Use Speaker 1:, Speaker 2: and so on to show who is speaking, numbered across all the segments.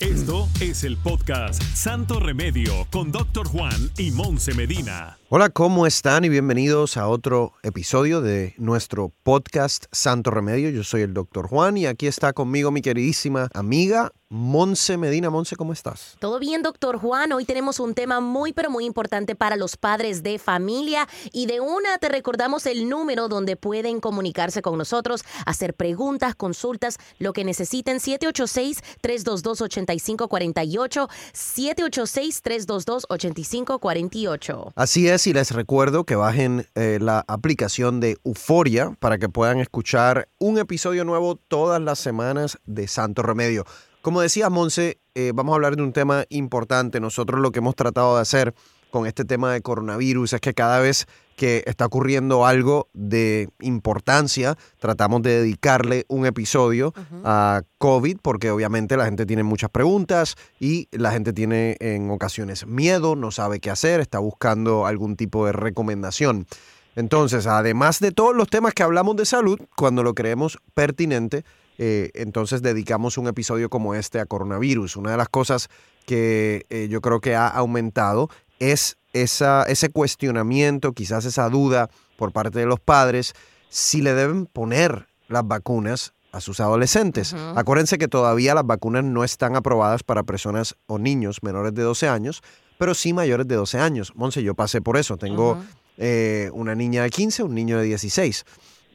Speaker 1: Esto es el podcast Santo Remedio con Doctor Juan y Monse Medina.
Speaker 2: Hola, ¿cómo están? Y bienvenidos a otro episodio de nuestro podcast Santo Remedio. Yo soy el Doctor Juan y aquí está conmigo mi queridísima amiga Monse Medina. Monse, ¿cómo estás?
Speaker 3: Todo bien, doctor Juan. Hoy tenemos un tema muy, pero muy importante para los padres de familia. Y de una te recordamos el número donde pueden comunicarse con nosotros, hacer preguntas, consultas, lo que necesiten. 786-322-8548. 786-322-8548.
Speaker 2: Así es, y les recuerdo que bajen eh, la aplicación de Euforia para que puedan escuchar un episodio nuevo todas las semanas de Santo Remedio. Como decía Monse, eh, vamos a hablar de un tema importante. Nosotros lo que hemos tratado de hacer con este tema de coronavirus es que cada vez que está ocurriendo algo de importancia, tratamos de dedicarle un episodio a COVID, porque obviamente la gente tiene muchas preguntas y la gente tiene en ocasiones miedo, no sabe qué hacer, está buscando algún tipo de recomendación. Entonces, además de todos los temas que hablamos de salud, cuando lo creemos pertinente, eh, entonces dedicamos un episodio como este a coronavirus. Una de las cosas que eh, yo creo que ha aumentado es esa, ese cuestionamiento, quizás esa duda por parte de los padres, si le deben poner las vacunas a sus adolescentes. Acuérdense que todavía las vacunas no están aprobadas para personas o niños menores de 12 años, pero sí mayores de 12 años. Monse, yo pasé por eso. Tengo eh, una niña de 15, un niño de 16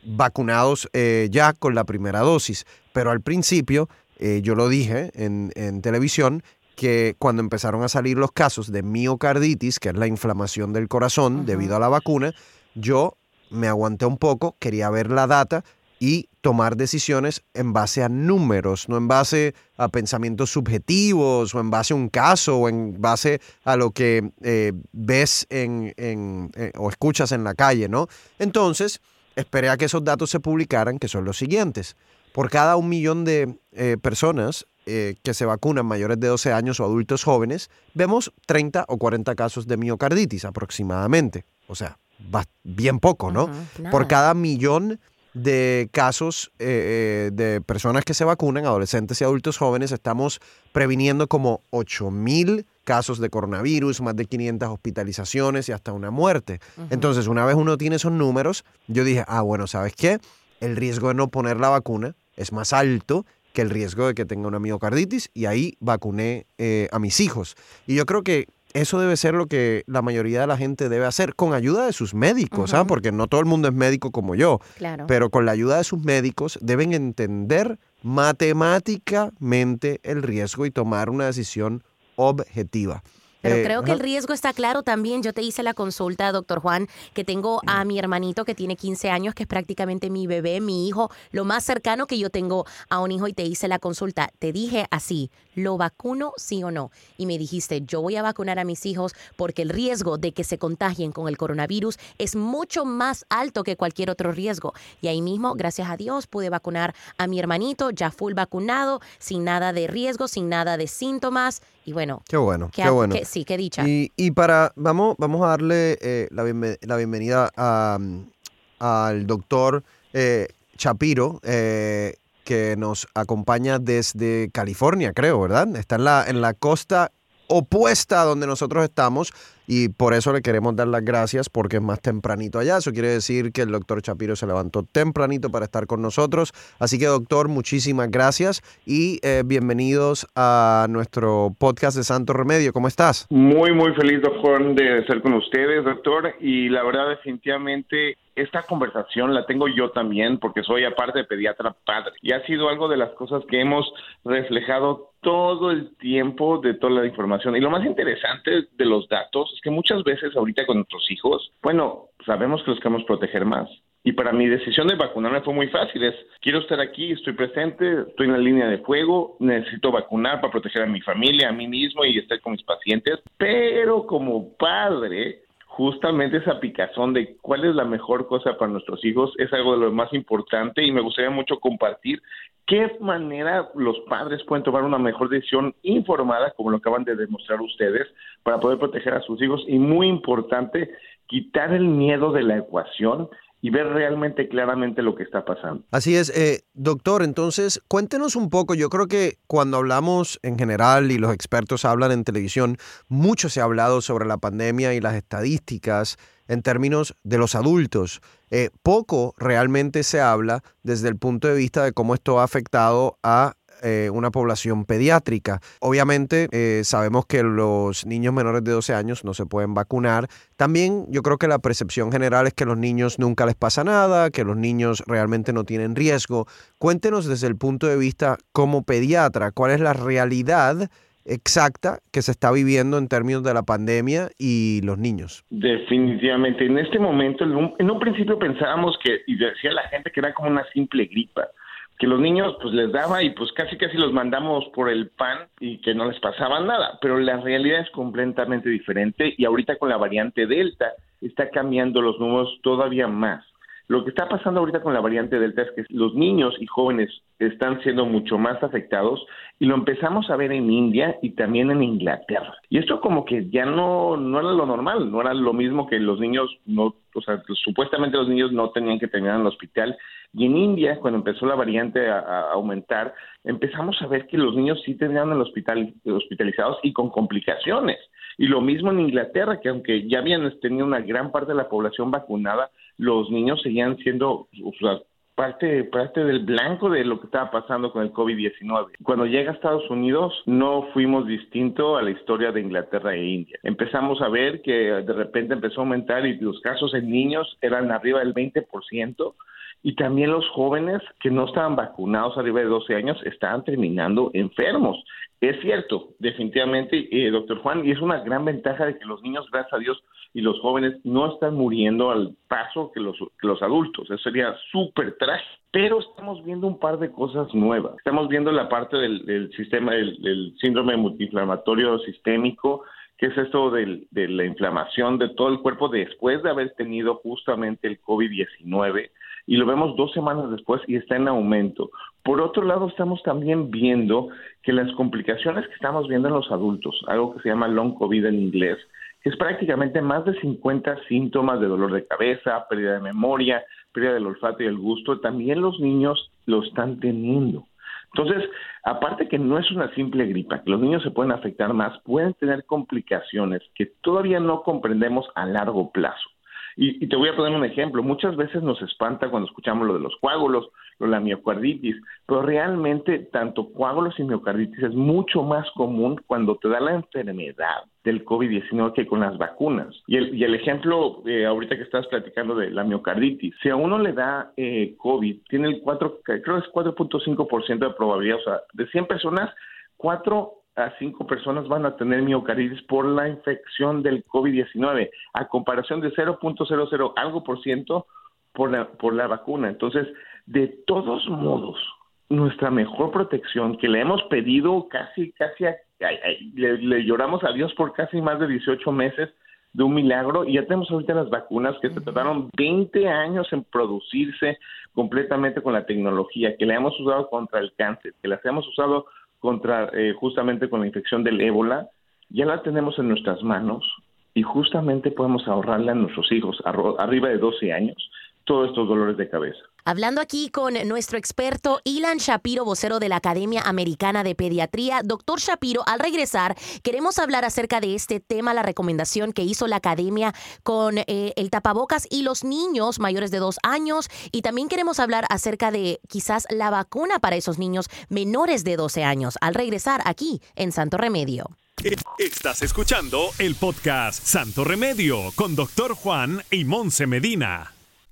Speaker 2: vacunados eh, ya con la primera dosis. Pero al principio, eh, yo lo dije en, televisión, que cuando empezaron a salir los casos de miocarditis, que es la inflamación del corazón debido a la vacuna, yo me aguanté un poco, quería ver la data y tomar decisiones en base a números, no en base a pensamientos subjetivos o en base a un caso o en base a lo que eh, ves en, o escuchas en la calle, ¿no? Entonces, esperé a que esos datos se publicaran, que son los siguientes. Por cada un millón de eh, personas eh, que se vacunan mayores de 12 años o adultos jóvenes, vemos 30 o 40 casos de miocarditis aproximadamente. O sea, va bien poco, ¿no? Por cada millón de casos eh, de personas que se vacunan, adolescentes y adultos jóvenes, estamos previniendo como 8 mil casos de coronavirus, más de 500 hospitalizaciones y hasta una muerte. Entonces, una vez uno tiene esos números, yo dije, ah, bueno, ¿sabes qué? El riesgo de no poner la vacuna es más alto que el riesgo de que tenga una miocarditis y ahí vacuné eh, a mis hijos. Y yo creo que eso debe ser lo que la mayoría de la gente debe hacer con ayuda de sus médicos, ¿sabes? Porque no todo el mundo es médico como yo.
Speaker 3: Claro.
Speaker 2: Pero con la ayuda de sus médicos deben entender matemáticamente el riesgo y tomar una decisión objetiva.
Speaker 3: Pero
Speaker 2: Eh,
Speaker 3: creo que
Speaker 2: ajá.
Speaker 3: el riesgo está claro también. Yo te hice la consulta, doctor Juan, que tengo a mi hermanito que tiene 15 años, que es prácticamente mi bebé, mi hijo, lo más cercano que yo tengo a un hijo y te hice la consulta. Te dije así, ¿lo vacuno sí o no? Y me dijiste, yo voy a vacunar a mis hijos porque el riesgo de que se contagien con el coronavirus es mucho más alto que cualquier otro riesgo. Y ahí mismo, gracias a Dios, pude vacunar a mi hermanito, ya full vacunado, sin nada de riesgo, sin nada de síntomas. Y bueno,
Speaker 2: Qué bueno,
Speaker 3: que-
Speaker 2: qué bueno.
Speaker 3: que- sí, qué dicha.
Speaker 2: Y, y para, vamos, vamos a darle eh, la, la bienvenida a, al doctor eh, Chapiro, eh, que nos acompaña desde California, creo, ¿verdad? Está en la, en la costa opuesta a donde nosotros estamos y por eso le queremos dar las gracias porque es más tempranito allá. Eso quiere decir que el doctor Chapiro se levantó tempranito para estar con nosotros. Así que doctor, muchísimas gracias y eh, bienvenidos a nuestro podcast de Santo Remedio. ¿Cómo estás?
Speaker 4: Muy, muy feliz, doctor, de estar con ustedes, doctor. Y la verdad, definitivamente, esta conversación la tengo yo también, porque soy aparte de pediatra padre. Y ha sido algo de las cosas que hemos reflejado todo el tiempo de toda la información. Y lo más interesante de los datos es que muchas veces ahorita con nuestros hijos, bueno, sabemos que los queremos proteger más. Y para mi decisión de vacunarme fue muy fácil. Es, quiero estar aquí, estoy presente, estoy en la línea de fuego, necesito vacunar para proteger a mi familia, a mí mismo y estar con mis pacientes. Pero como padre, justamente esa picazón de cuál es la mejor cosa para nuestros hijos es algo de lo más importante y me gustaría mucho compartir qué manera los padres pueden tomar una mejor decisión informada, como lo acaban de demostrar ustedes, para poder proteger a sus hijos. Y muy importante, quitar el miedo de la ecuación y ver realmente claramente lo que está pasando.
Speaker 2: Así es, eh, doctor, entonces cuéntenos un poco, yo creo que cuando hablamos en general y los expertos hablan en televisión, mucho se ha hablado sobre la pandemia y las estadísticas en términos de los adultos. Eh, poco realmente se habla desde el punto de vista de cómo esto ha afectado a eh, una población pediátrica. Obviamente eh, sabemos que los niños menores de 12 años no se pueden vacunar. También yo creo que la percepción general es que los niños nunca les pasa nada, que los niños realmente no tienen riesgo. Cuéntenos desde el punto de vista como pediatra, cuál es la realidad exacta que se está viviendo en términos de la pandemia y los niños.
Speaker 4: Definitivamente. En este momento, en un, en un principio pensábamos que, y decía la gente que era como una simple gripa que los niños pues les daba y pues casi casi los mandamos por el pan y que no les pasaba nada, pero la realidad es completamente diferente y ahorita con la variante Delta está cambiando los números todavía más. Lo que está pasando ahorita con la variante Delta es que los niños y jóvenes están siendo mucho más afectados y lo empezamos a ver en India y también en Inglaterra. Y esto como que ya no, no era lo normal, no era lo mismo que los niños no, o sea, supuestamente los niños no tenían que terminar en el hospital. Y en India, cuando empezó la variante a, aumentar, empezamos a ver que los niños sí terminaron en el hospital, hospitalizados y con complicaciones. Y lo mismo en Inglaterra, que aunque ya habían tenido una gran parte de la población vacunada, los niños seguían siendo parte, parte del blanco de lo que estaba pasando con el COVID-19. Cuando llega a Estados Unidos no fuimos distinto a la historia de Inglaterra e India. Empezamos a ver que de repente empezó a aumentar y los casos en niños eran arriba del 20% y también los jóvenes que no estaban vacunados arriba de 12 años estaban terminando enfermos. Es cierto, definitivamente, eh, doctor Juan, y es una gran ventaja de que los niños, gracias a Dios, y los jóvenes no están muriendo al paso que los, los adultos. Eso sería súper trágico. Pero estamos viendo un par de cosas nuevas. Estamos viendo la parte del, sistema, del, síndrome multiinflamatorio sistémico, que es esto de la inflamación de todo el cuerpo después de haber tenido justamente el COVID-19 y lo vemos dos semanas después y está en aumento. Por otro lado, estamos también viendo que las complicaciones que estamos viendo en los adultos, algo que se llama long COVID en inglés, es prácticamente más de 50 síntomas de dolor de cabeza, pérdida de memoria, pérdida del olfato y el gusto, también los niños lo están teniendo. Entonces, aparte que no es una simple gripa, que los niños se pueden afectar más, pueden tener complicaciones que todavía no comprendemos a largo plazo. Y, te voy a poner un ejemplo. Muchas veces nos espanta cuando escuchamos lo de los coágulos, lo de la miocarditis, pero realmente tanto coágulos y miocarditis es mucho más común cuando te da la enfermedad del COVID-19 que con las vacunas. Y el, y el ejemplo, eh, ahorita que estás platicando de la miocarditis, si a uno le da eh, COVID, tiene el 4, creo que es 4.5% de probabilidad, o sea, de 100 personas, 4 a cinco personas van a tener miocarditis por la infección del COVID-19, a comparación de 0.00 algo por ciento por la, por la vacuna. Entonces, de todos modos, nuestra mejor protección, que le hemos pedido casi, casi, le, lloramos a Dios por casi más de 18 meses de un milagro y ya tenemos ahorita las vacunas que se tardaron 20 años en producirse completamente con la tecnología, que le hemos usado contra el cáncer, que las hemos usado contra eh, justamente con la infección del ébola, ya la tenemos en nuestras manos y justamente podemos ahorrarle a nuestros hijos arriba de 12 años todos estos dolores de cabeza.
Speaker 3: Hablando aquí con nuestro experto Ilan Shapiro, vocero de la Academia Americana de Pediatría. Doctor Shapiro, al regresar, queremos hablar acerca de este tema, la recomendación que hizo la Academia con eh, el tapabocas y los niños mayores de dos años. Y también queremos hablar acerca de quizás la vacuna para esos niños menores de 12 años. Al regresar aquí en Santo Remedio.
Speaker 1: Estás escuchando el podcast Santo Remedio con Doctor Juan y Medina.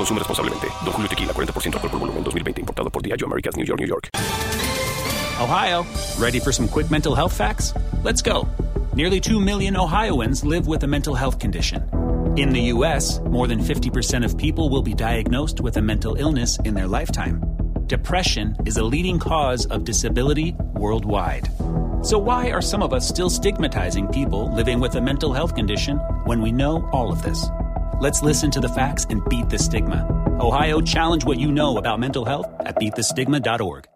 Speaker 5: Consume responsablemente. Don Julio Tequila, 40% alcohol por volumen, 2020. Importado por Diageo Americas, New York, New York.
Speaker 6: Ohio, ready for some quick mental health facts? Let's go. Nearly 2 million Ohioans live with a mental health condition. In the U.S., more than 50% of people will be diagnosed with a mental illness in their lifetime. Depression is a leading cause of disability worldwide. So, why are some of us still stigmatizing people living with a mental health condition when we know all of this? Let's listen to the facts and beat the stigma. Ohio, challenge what you know about mental health at beatthestigma.org.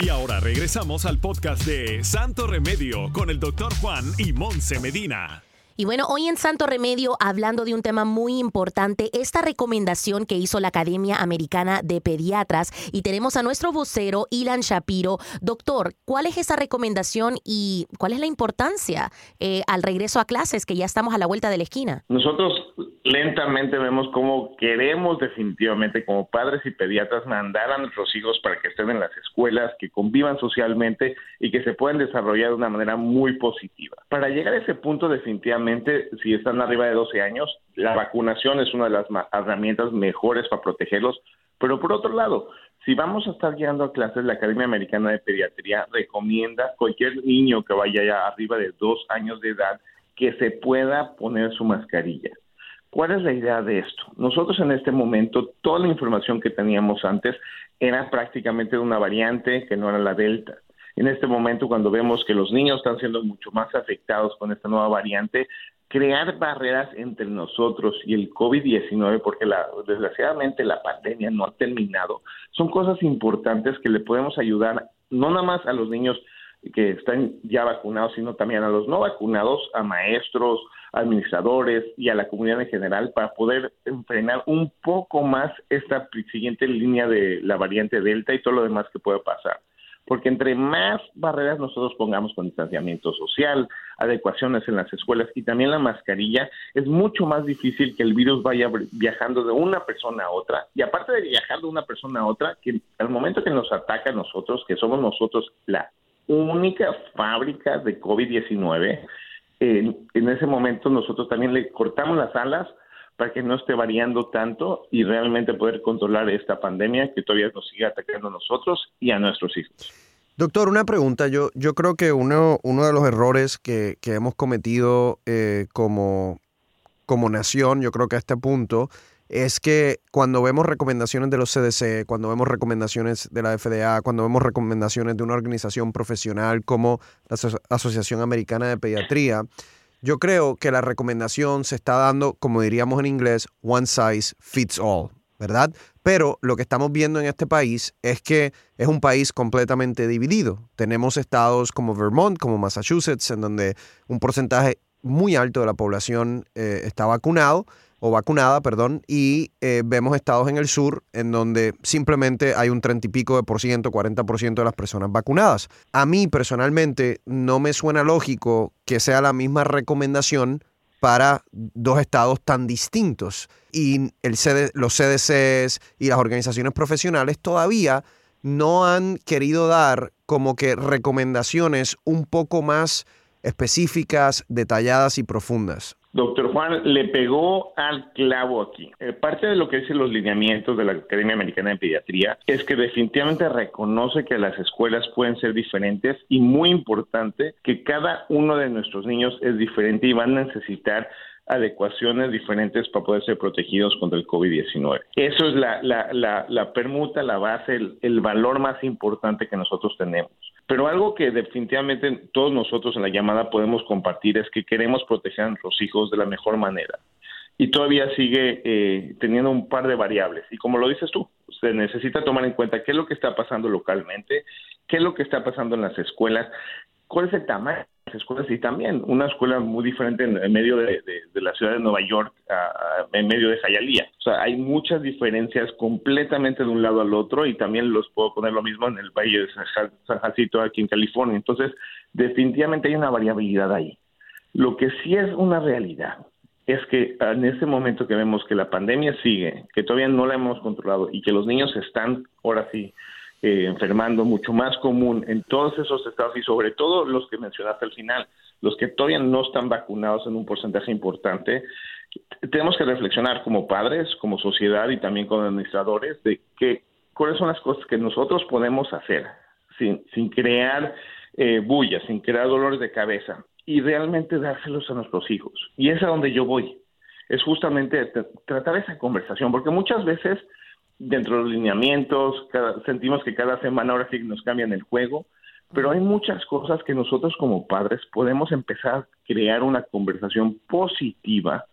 Speaker 1: Y ahora regresamos al podcast de Santo Remedio con el doctor Juan y Monse Medina.
Speaker 3: Y bueno, hoy en Santo Remedio, hablando de un tema muy importante, esta recomendación que hizo la Academia Americana de Pediatras, y tenemos a nuestro vocero, Ilan Shapiro. Doctor, ¿cuál es esa recomendación y cuál es la importancia eh, al regreso a clases, que ya estamos a la vuelta de la esquina?
Speaker 4: Nosotros lentamente vemos cómo queremos definitivamente como padres y pediatras mandar a nuestros hijos para que estén en las escuelas, que convivan socialmente y que se puedan desarrollar de una manera muy positiva. Para llegar a ese punto definitivamente si están arriba de 12 años, la vacunación es una de las herramientas mejores para protegerlos. Pero por otro lado, si vamos a estar llegando a clases, la Academia Americana de Pediatría recomienda a cualquier niño que vaya ya arriba de dos años de edad que se pueda poner su mascarilla. ¿Cuál es la idea de esto? Nosotros en este momento, toda la información que teníamos antes era prácticamente de una variante que no era la Delta. En este momento, cuando vemos que los niños están siendo mucho más afectados con esta nueva variante, crear barreras entre nosotros y el COVID-19, porque la, desgraciadamente la pandemia no ha terminado, son cosas importantes que le podemos ayudar no nada más a los niños que están ya vacunados, sino también a los no vacunados, a maestros, administradores y a la comunidad en general para poder frenar un poco más esta siguiente línea de la variante Delta y todo lo demás que puede pasar porque entre más barreras nosotros pongamos con distanciamiento social, adecuaciones en las escuelas y también la mascarilla, es mucho más difícil que el virus vaya viajando de una persona a otra. Y aparte de viajar de una persona a otra, que al momento que nos ataca a nosotros, que somos nosotros la única fábrica de COVID-19, en, ese momento nosotros también le cortamos las alas para que no esté variando tanto y realmente poder controlar esta pandemia que todavía nos sigue atacando a nosotros y a nuestros hijos.
Speaker 2: Doctor, una pregunta. Yo, yo creo que uno, uno de los errores que, hemos cometido eh, como, como nación, yo creo que a este punto, es que cuando vemos recomendaciones de los CDC, cuando vemos recomendaciones de la FDA, cuando vemos recomendaciones de una organización profesional como la Asociación Americana de Pediatría, yo creo que la recomendación se está dando, como diríamos en inglés, one size fits all, ¿verdad? Pero lo que estamos viendo en este país es que es un país completamente dividido. Tenemos estados como Vermont, como Massachusetts, en donde un porcentaje muy alto de la población eh, está vacunado o vacunada, perdón, y eh, vemos estados en el sur en donde simplemente hay un 30 y pico de por ciento, 40 por ciento de las personas vacunadas. A mí personalmente no me suena lógico que sea la misma recomendación para dos estados tan distintos. Y los CDCs y las organizaciones profesionales todavía no han querido dar como que recomendaciones un poco más específicas, detalladas y profundas.
Speaker 4: Doctor Juan le pegó al clavo aquí. Eh, parte de lo que dicen los lineamientos de la Academia Americana de Pediatría es que definitivamente reconoce que las escuelas pueden ser diferentes y muy importante que cada uno de nuestros niños es diferente y van a necesitar adecuaciones diferentes para poder ser protegidos contra el COVID-19. Eso es la, la, la, la, permuta, la base, el, el valor más importante que nosotros tenemos. Pero algo que definitivamente todos nosotros en la llamada podemos compartir es que queremos proteger a nuestros hijos de la mejor manera. Y todavía sigue eh, teniendo un par de variables. Y como lo dices tú, se necesita tomar en cuenta qué es lo que está pasando localmente, qué es lo que está pasando en las escuelas, cuál es el tamaño de las escuelas y también una escuela muy diferente en, medio de, la ciudad de Nueva York, en medio de Hialeah. O sea, hay muchas diferencias completamente de un lado al otro y también los puedo poner lo mismo en el Valle de San Jacinto aquí en California. Entonces, definitivamente hay una variabilidad ahí. Lo que sí es una realidad es que en este momento que vemos que la pandemia sigue, que todavía no la hemos controlado y que los niños están ahora sí eh, enfermando, mucho más común en todos esos estados y sobre todo los que mencionaste al final, los que todavía no están vacunados en un porcentaje importante, tenemos que reflexionar como padres, como sociedad y también como administradores de que cuáles son las cosas que nosotros podemos hacer sin, sin crear eh, bullas, sin crear dolores de cabeza y realmente dárselos a nuestros hijos. Y es a donde yo voy. Es justamente tratar esa conversación, porque muchas veces dentro de los lineamientos, sentimos que cada semana ahora sí nos cambian el juego, pero hay muchas cosas que nosotros como padres podemos empezar a crear una conversación positiva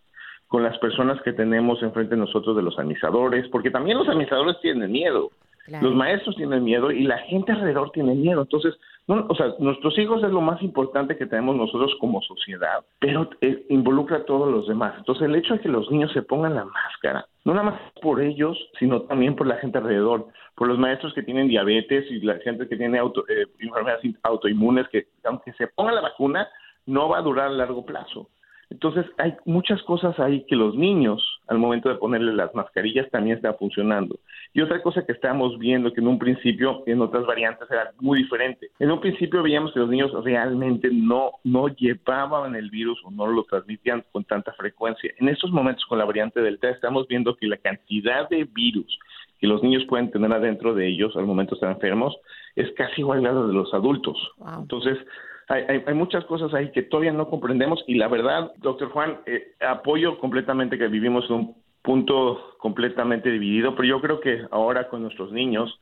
Speaker 4: con las personas que tenemos enfrente de nosotros de los administradores, porque también los administradores tienen miedo. Los maestros tienen miedo y la gente alrededor tiene miedo. Entonces, no, o sea, nuestros hijos es lo más importante que tenemos nosotros como sociedad, pero eh, involucra a todos los demás. Entonces, el hecho de que los niños se pongan la máscara, no nada más por ellos, sino también por la gente alrededor, por los maestros que tienen diabetes y la gente que tiene auto, eh, enfermedades autoinmunes, que aunque se ponga la vacuna, no va a durar a largo plazo. Entonces, hay muchas cosas ahí que los niños, al momento de ponerle las mascarillas, también están funcionando. Y otra cosa que estábamos viendo, que en un principio, en otras variantes, era muy diferente. En un principio veíamos que los niños realmente no, no llevaban el virus o no lo transmitían con tanta frecuencia. En estos momentos, con la variante Delta, estamos viendo que la cantidad de virus que los niños pueden tener adentro de ellos al momento de estar enfermos es casi igual a la de los adultos. Entonces, hay, hay, muchas cosas ahí que todavía no comprendemos y la verdad, doctor Juan, eh, apoyo completamente que vivimos en un punto completamente dividido, pero yo creo que ahora con nuestros niños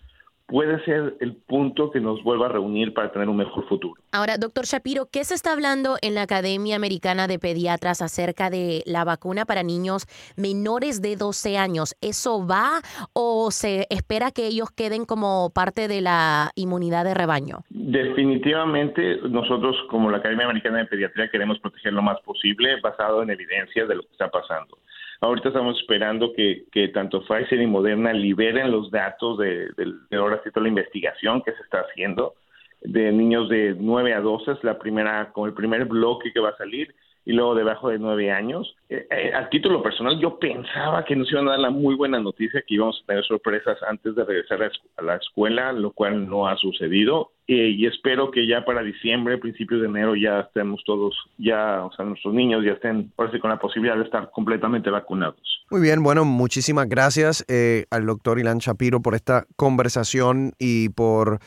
Speaker 4: puede ser el punto que nos vuelva a reunir para tener un mejor futuro.
Speaker 3: Ahora, doctor Shapiro, ¿qué se está hablando en la Academia Americana de Pediatras acerca de la vacuna para niños menores de 12 años? ¿Eso va o se espera que ellos queden como parte de la inmunidad de rebaño?
Speaker 4: Definitivamente, nosotros como la Academia Americana de Pediatría queremos proteger lo más posible basado en evidencia de lo que está pasando. Ahorita estamos esperando que, que tanto Pfizer y Moderna liberen los datos de, de, ahora sí toda la investigación que se está haciendo de niños de 9 a 12, es la primera, como el primer bloque que va a salir y luego debajo de nueve años. Eh, eh, a título personal, yo pensaba que nos iban a dar la muy buena noticia que íbamos a tener sorpresas antes de regresar a la escuela, lo cual no ha sucedido. y espero que ya para diciembre, principios de enero, ya estemos todos, ya, o sea, nuestros niños ya estén, por con la posibilidad de estar completamente vacunados.
Speaker 2: Muy bien, bueno, muchísimas gracias eh, al doctor Ilan Shapiro por esta conversación y por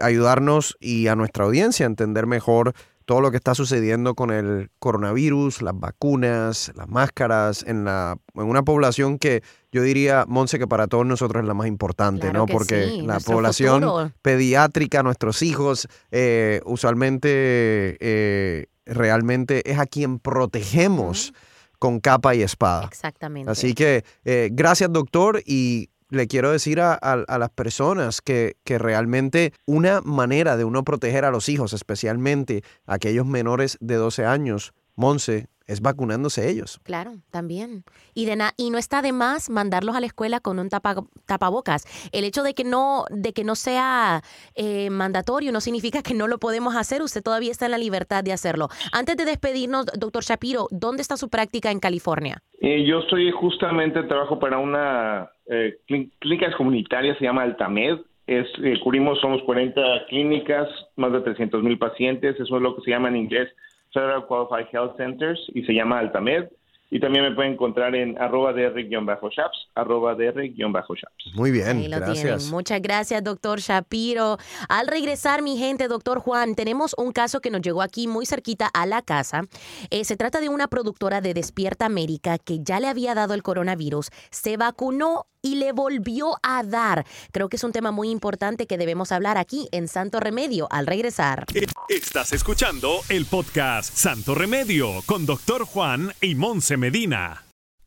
Speaker 2: ayudarnos y a nuestra audiencia a entender mejor todo lo que está sucediendo con el coronavirus, las vacunas, las máscaras, en, la, en una población que yo diría, Monse, que para todos nosotros es la más importante, ¿no? Porque la población pediátrica, nuestros hijos, eh, usualmente eh, realmente es a quien protegemos. con capa y espada.
Speaker 3: Exactamente.
Speaker 2: Así que eh, gracias doctor y le quiero decir a, las personas que, que, realmente una manera de uno proteger a los hijos, especialmente aquellos menores de 12 años, Monse, es vacunándose ellos.
Speaker 3: Claro, también. Y, de y no está de más mandarlos a la escuela con un tapabocas. El hecho de que no, de que no sea eh, mandatorio no significa que no lo podemos hacer. Usted todavía está en la libertad de hacerlo. Antes de despedirnos, doctor Shapiro, ¿dónde está su práctica en California?
Speaker 4: Eh, yo estoy justamente, trabajo para una eh, clínica comunitaria, se llama Altamed. Es, cubrimos, somos 40 clínicas, más de 300 mil pacientes. Eso es lo que se llama en inglés Federal Qualified Health Centers y se llama Altamed. Y también me pueden encontrar en arroba dr-shaps, arroba dr-shaps.
Speaker 2: Muy bien,
Speaker 3: Ahí lo
Speaker 2: gracias.
Speaker 3: tienen. Muchas gracias, doctor Shapiro. Al regresar, mi gente, doctor Juan, tenemos un caso que nos llegó aquí muy cerquita a la casa. Eh, se trata de una productora de Despierta América que ya le había dado el coronavirus, se vacunó y le volvió a dar. Creo que es un tema muy importante que debemos hablar aquí en Santo Remedio al regresar.
Speaker 1: Estás escuchando el podcast Santo Remedio con Doctor Juan y Monse Medina.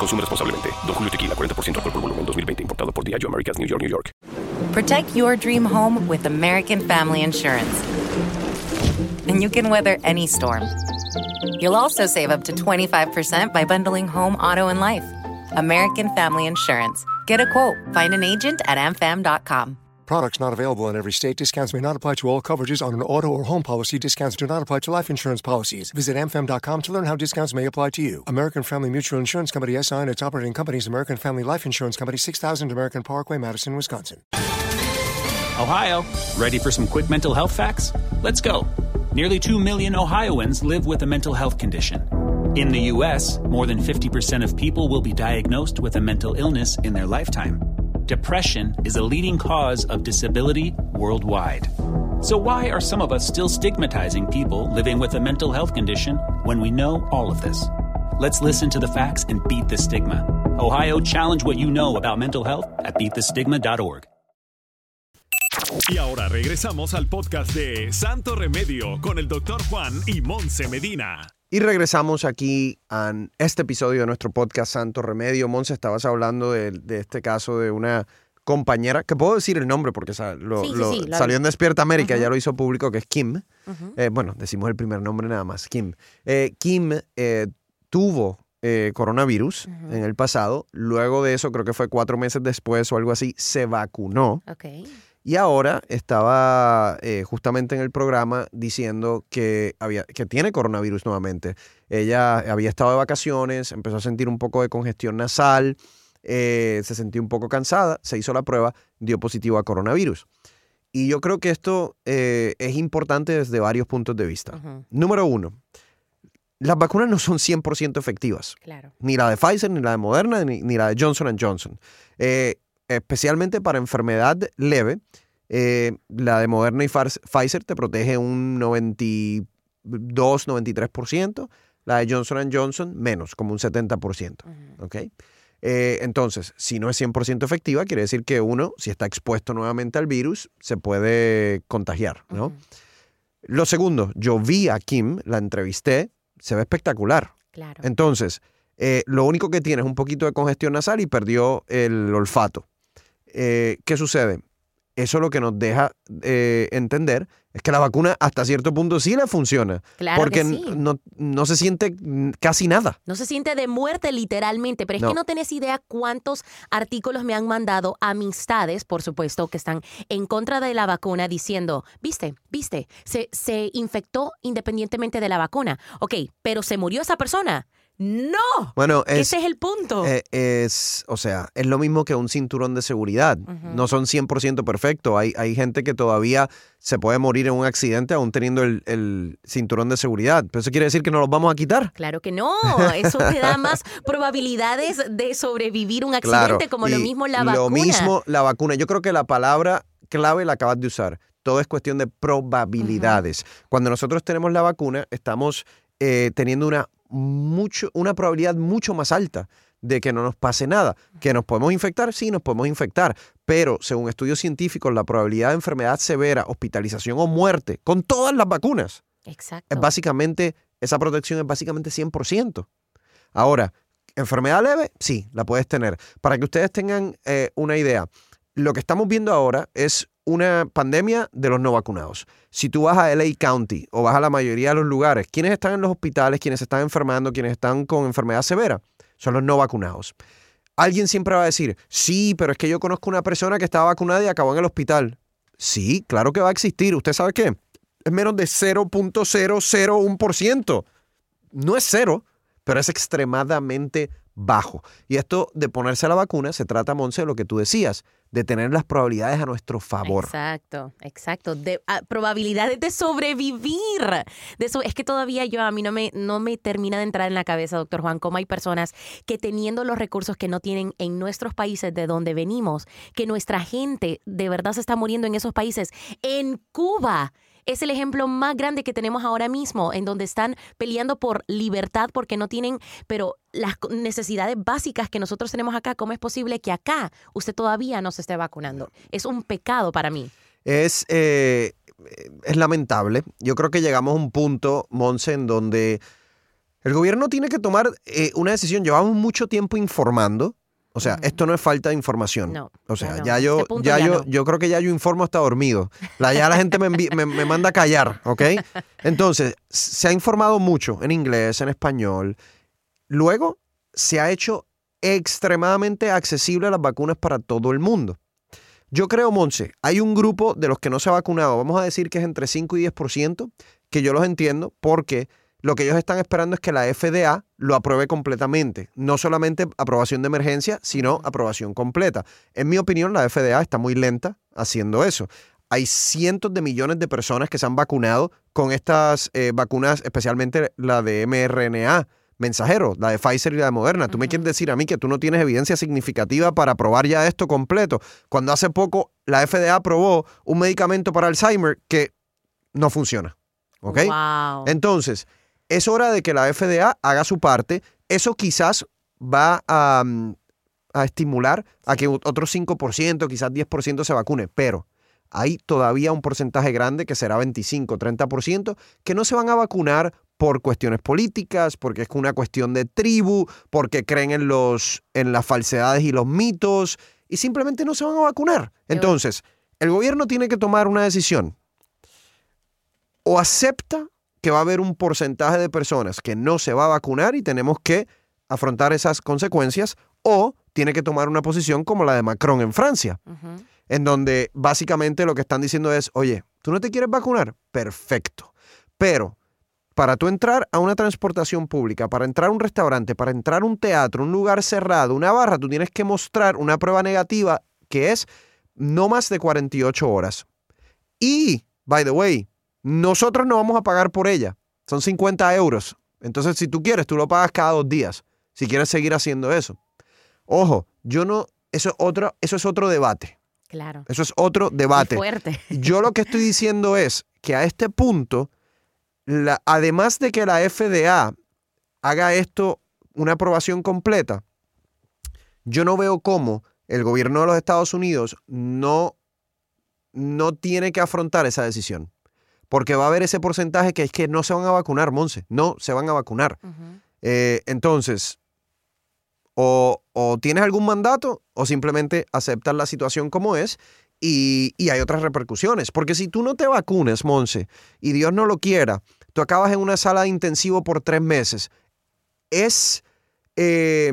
Speaker 5: Consume responsablemente. Don Julio Tequila, 40% alcohol por volumen, 2020. Importado por Diageo Americas, New York, New York.
Speaker 7: Protect your dream home with American Family Insurance. And you can weather any storm. You'll also save up to 25% by bundling home, auto, and life. American Family Insurance. Get a quote. Find an agent at amfam.com.
Speaker 8: Products not available in every state. Discounts may not apply to all coverages on an auto or home policy. Discounts do not apply to life insurance policies. Visit mfm.com to learn how discounts may apply to you. American Family Mutual Insurance Company SI and its operating companies American Family Life Insurance Company 6000 American Parkway, Madison, Wisconsin.
Speaker 6: Ohio, ready for some quick mental health facts? Let's go. Nearly 2 million Ohioans live with a mental health condition. In the U.S., more than 50% of people will be diagnosed with a mental illness in their lifetime. Depression is a leading cause of disability worldwide. So, why are some of us still stigmatizing people living with a mental health condition when we know all of this? Let's listen to the facts and beat the stigma. Ohio, challenge what you know about mental health at beatthestigma.org.
Speaker 1: Y ahora regresamos al podcast de Santo Remedio con el Doctor Juan y Monse Medina.
Speaker 2: Y regresamos aquí a este episodio de nuestro podcast Santo Remedio. Monse, estabas hablando de, de este caso de una compañera, que puedo decir el nombre porque sa- lo,
Speaker 3: Sí, sí,
Speaker 2: lo-
Speaker 3: sí, lo-
Speaker 2: salió en Despierta América, ya lo hizo público, que es Kim. Eh, bueno, decimos el primer nombre nada más, Kim. Eh, Kim eh, tuvo coronavirus en el pasado, luego de eso, creo que fue cuatro meses después o algo así, se vacunó.
Speaker 3: Ok.
Speaker 2: Y ahora estaba eh, justamente en el programa diciendo que, había, que tiene coronavirus nuevamente. Ella había estado de vacaciones, empezó a sentir un poco de congestión nasal, eh, se sentía un poco cansada, se hizo la prueba, dio positivo a coronavirus. Y yo creo que esto eh, es importante desde varios puntos de vista. Número uno, las vacunas no son 100% efectivas
Speaker 3: Claro.
Speaker 2: ni la de Pfizer, ni la de Moderna, ni, ni la de Johnson Johnson. Eh, especialmente para enfermedad leve, eh, la de Moderna y Pfizer te protege un 92, 93%, la de Johnson Johnson menos, como un 70%.
Speaker 3: Ujú.
Speaker 2: ¿ok? Eh, entonces, si no es 100% efectiva, quiere decir que uno, si está expuesto nuevamente al virus, se puede contagiar, ¿no? Lo segundo, yo vi a Kim, la entrevisté, se ve espectacular.
Speaker 3: Claro.
Speaker 2: Entonces, eh, lo único que tiene es un poquito de congestión nasal y perdió el olfato. Eh, ¿Qué sucede? Eso lo que nos deja eh, entender es que la vacuna hasta cierto punto sí le funciona.
Speaker 3: Claro
Speaker 2: porque
Speaker 3: que sí.
Speaker 2: no, no se siente casi nada.
Speaker 3: No se siente de muerte literalmente, pero es
Speaker 2: No.
Speaker 3: que no tenés idea cuántos artículos me han mandado amistades, por supuesto, que están en contra de la vacuna diciendo, viste, viste, se, se infectó independientemente de la vacuna. Ok, pero se murió esa persona. No.
Speaker 2: Bueno, es,
Speaker 3: Ese es el punto.
Speaker 2: eh, es, o sea, es lo mismo que un cinturón de seguridad. No son 100% perfectos. Hay, hay gente que todavía se puede morir en un accidente aún teniendo el, el cinturón de seguridad. Pero eso quiere decir que no los vamos a quitar.
Speaker 3: Claro que no, eso te da más probabilidades de sobrevivir un accidente,
Speaker 2: Claro,
Speaker 3: como lo mismo la
Speaker 2: Lo
Speaker 3: vacuna.
Speaker 2: mismo la vacuna. Yo creo que la palabra clave la acabas de usar. Todo es cuestión de probabilidades. Cuando nosotros tenemos la vacuna, estamos eh, teniendo una, mucho, una probabilidad mucho más alta de que no nos pase nada. ¿Que nos podemos infectar? Sí, nos podemos infectar. Pero según estudios científicos, la probabilidad de enfermedad severa, hospitalización o muerte con todas las vacunas
Speaker 3: Exacto.
Speaker 2: es básicamente, esa protección es básicamente 100%. Ahora, enfermedad leve, sí, la puedes tener. Para que ustedes tengan eh, una idea, lo que estamos viendo ahora es una pandemia de los no vacunados. Si tú vas a LA County o vas a la mayoría de los lugares, ¿quiénes están en los hospitales, quienes están enfermando, quienes están con enfermedad severa? Son los no vacunados. Alguien siempre va a decir, sí, pero es que yo conozco una persona que estaba vacunada y acabó en el hospital. Sí, claro que va a existir. ¿Usted sabe qué? Es menos de 0.001%. No es cero, pero es extremadamente bajo. Y esto de ponerse la vacuna se trata, Monse, de lo que tú decías, de tener las probabilidades a nuestro favor.
Speaker 3: Exacto, exacto. De, ah, probabilidades de sobrevivir. De es que todavía yo, a mí no me, no me termina de entrar en la cabeza, doctor Juan, cómo hay personas que teniendo los recursos que no tienen en nuestros países de donde venimos, que nuestra gente de verdad se está muriendo en esos países. En Cuba es el ejemplo más grande que tenemos ahora mismo, en donde están peleando por libertad porque no tienen, pero las necesidades básicas que nosotros tenemos acá, ¿cómo es posible que acá usted todavía no se esté vacunando? Es un pecado para mí.
Speaker 2: Es, eh, es lamentable. Yo creo que llegamos a un punto, Monse, en donde el gobierno tiene que tomar eh, una decisión. Llevamos mucho tiempo informando. O sea, esto no es falta de información.
Speaker 3: No,
Speaker 2: o sea,
Speaker 3: ya no.
Speaker 2: ya yo,
Speaker 3: Este
Speaker 2: ya
Speaker 3: ya
Speaker 2: yo,
Speaker 3: no.
Speaker 2: yo creo que ya yo informo hasta dormido. La, ya la gente me, envi- me, me manda a callar, ¿ok? Entonces, se ha informado mucho en inglés, en español. Luego, se ha hecho extremadamente accesible las vacunas para todo el mundo. Yo creo, Monse, hay un grupo de los que no se ha vacunado, vamos a decir que es entre 5 y 10%, que yo los entiendo porque lo que ellos están esperando es que la FDA lo apruebe completamente. No solamente aprobación de emergencia, sino aprobación completa. En mi opinión, la FDA está muy lenta haciendo eso. Hay cientos de millones de personas que se han vacunado con estas eh, vacunas, especialmente la de mRNA mensajero, la de Pfizer y la de Moderna. Tú me quieres decir a mí que tú no tienes evidencia significativa para probar ya esto completo, cuando hace poco la FDA aprobó un medicamento para Alzheimer que no funciona. ¿Ok?
Speaker 3: Wow.
Speaker 2: Entonces, es hora de que la FDA haga su parte. Eso quizás va a, mm, a estimular a que otro 5%, quizás 10% se vacune, pero hay todavía un porcentaje grande, que será 25, 30%, que no se van a vacunar por cuestiones políticas, porque es una cuestión de tribu, porque creen en, los, en las falsedades y los mitos, y simplemente no se van a vacunar. Entonces, el gobierno tiene que tomar una decisión. O acepta que va a haber un porcentaje de personas que no se va a vacunar y tenemos que afrontar esas consecuencias, o tiene que tomar una posición como la de Macron en Francia, en donde básicamente lo que están diciendo es, oye, ¿tú no te quieres vacunar? Perfecto. Pero para tú entrar a una transportación pública, para entrar a un restaurante, para entrar a un teatro, un lugar cerrado, una barra, tú tienes que mostrar una prueba negativa que es no más de 48 horas. Y, by the way, nosotros no vamos a pagar por ella. Son 50 euros. Entonces, si tú quieres, tú lo pagas cada dos días. Si quieres seguir haciendo eso. Ojo, yo no, eso es otro, eso es otro debate.
Speaker 3: Claro.
Speaker 2: Eso es otro debate.
Speaker 3: fuerte.
Speaker 2: Yo lo que estoy diciendo es que a este punto, la- además de que la FDA haga esto una aprobación completa, yo no veo cómo el gobierno de los Estados Unidos no, no tiene que afrontar esa decisión. Porque va a haber ese porcentaje que es que no se van a vacunar, Monse. No se van a vacunar. Eh, entonces, o, o tienes algún mandato o simplemente aceptas la situación como es y, y hay otras repercusiones. Porque si tú no te vacunas, Monse, y Dios no lo quiera, tú acabas en una sala de intensivo por tres meses, es, eh,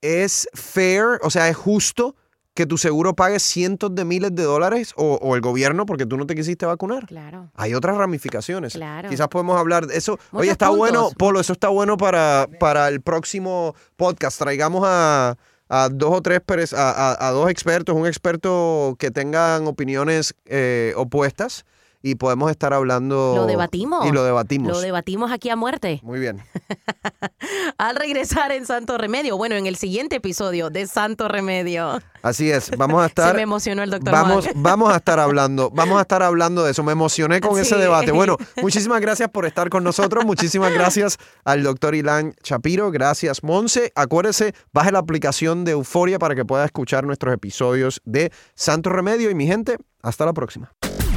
Speaker 2: es fair, o sea, es justo que tu seguro pague cientos de miles de dólares o, o el gobierno porque tú no te quisiste vacunar.
Speaker 3: Claro.
Speaker 2: Hay otras ramificaciones.
Speaker 3: Claro.
Speaker 2: Quizás podemos hablar de eso.
Speaker 3: Muchos
Speaker 2: Oye, está
Speaker 3: puntos.
Speaker 2: bueno, Polo, eso está bueno para, para el próximo podcast. Traigamos a, a dos o tres, a- a dos expertos, un experto que tengan opiniones eh, opuestas y podemos estar hablando.
Speaker 3: Lo debatimos.
Speaker 2: Y lo debatimos.
Speaker 3: Lo debatimos aquí a muerte.
Speaker 2: Muy bien.
Speaker 3: Al regresar en Santo Remedio, bueno, en el siguiente episodio de Santo Remedio.
Speaker 2: Así es, vamos a estar.
Speaker 3: Se me emocionó el doctor.
Speaker 2: Vamos,
Speaker 3: Juan.
Speaker 2: vamos a estar hablando, vamos a estar hablando de eso. Me emocioné con ese debate. Bueno, muchísimas gracias por estar con nosotros. Muchísimas gracias al doctor Ilan Chapiro. Gracias, Monse. Acuérdese, baje la aplicación de Euforia para que pueda escuchar nuestros episodios de Santo Remedio. Y mi gente, hasta la próxima.